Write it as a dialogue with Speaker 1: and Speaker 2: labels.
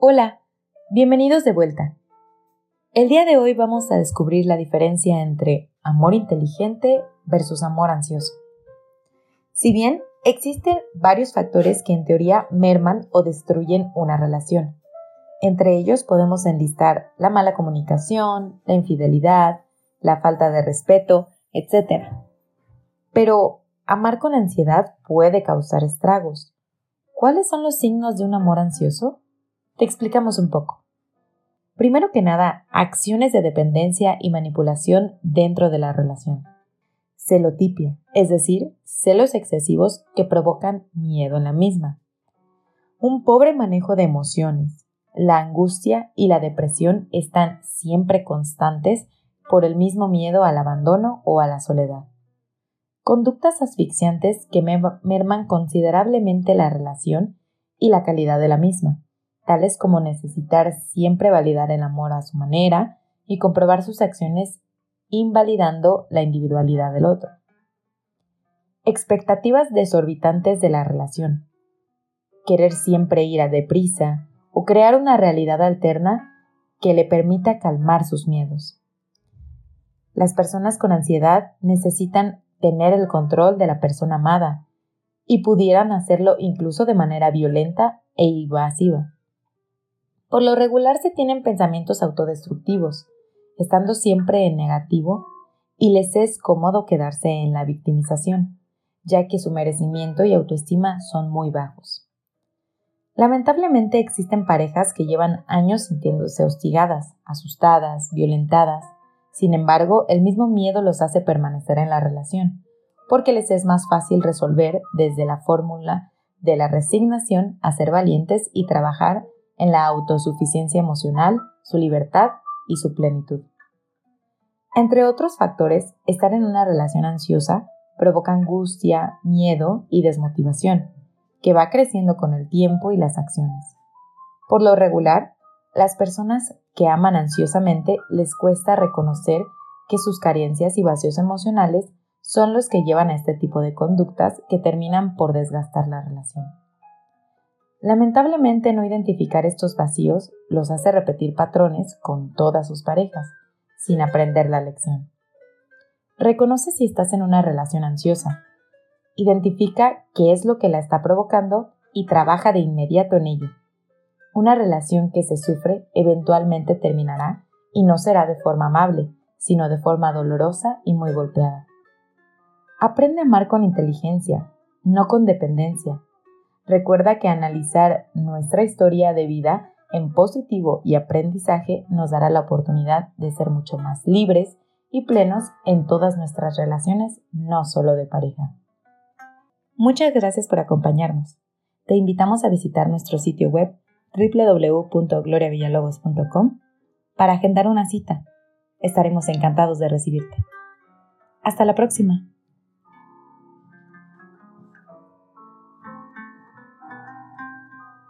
Speaker 1: Hola, bienvenidos de vuelta. El día de hoy vamos a descubrir la diferencia entre amor inteligente versus amor ansioso. Si bien existen varios factores que en teoría merman o destruyen una relación, entre ellos podemos enlistar la mala comunicación, la infidelidad, la falta de respeto, etc. Pero amar con ansiedad puede causar estragos. ¿Cuáles son los signos de un amor ansioso? Te explicamos un poco. Primero que nada, acciones de dependencia y manipulación dentro de la relación. Celotipia, es decir, celos excesivos que provocan miedo en la misma. Un pobre manejo de emociones. La angustia y la depresión están siempre constantes por el mismo miedo al abandono o a la soledad. Conductas asfixiantes que merman considerablemente la relación y la calidad de la misma tales como necesitar siempre validar el amor a su manera y comprobar sus acciones invalidando la individualidad del otro. Expectativas desorbitantes de la relación. Querer siempre ir a deprisa o crear una realidad alterna que le permita calmar sus miedos. Las personas con ansiedad necesitan tener el control de la persona amada y pudieran hacerlo incluso de manera violenta e invasiva. Por lo regular se tienen pensamientos autodestructivos, estando siempre en negativo, y les es cómodo quedarse en la victimización, ya que su merecimiento y autoestima son muy bajos. Lamentablemente existen parejas que llevan años sintiéndose hostigadas, asustadas, violentadas. Sin embargo, el mismo miedo los hace permanecer en la relación, porque les es más fácil resolver desde la fórmula de la resignación a ser valientes y trabajar en la autosuficiencia emocional, su libertad y su plenitud. Entre otros factores, estar en una relación ansiosa provoca angustia, miedo y desmotivación, que va creciendo con el tiempo y las acciones. Por lo regular, las personas que aman ansiosamente les cuesta reconocer que sus carencias y vacíos emocionales son los que llevan a este tipo de conductas que terminan por desgastar la relación. Lamentablemente no identificar estos vacíos los hace repetir patrones con todas sus parejas, sin aprender la lección. Reconoce si estás en una relación ansiosa. Identifica qué es lo que la está provocando y trabaja de inmediato en ello. Una relación que se sufre eventualmente terminará y no será de forma amable, sino de forma dolorosa y muy golpeada. Aprende a amar con inteligencia, no con dependencia, Recuerda que analizar nuestra historia de vida en positivo y aprendizaje nos dará la oportunidad de ser mucho más libres y plenos en todas nuestras relaciones, no solo de pareja. Muchas gracias por acompañarnos. Te invitamos a visitar nuestro sitio web www.gloriavillalobos.com para agendar una cita. Estaremos encantados de recibirte. Hasta la próxima.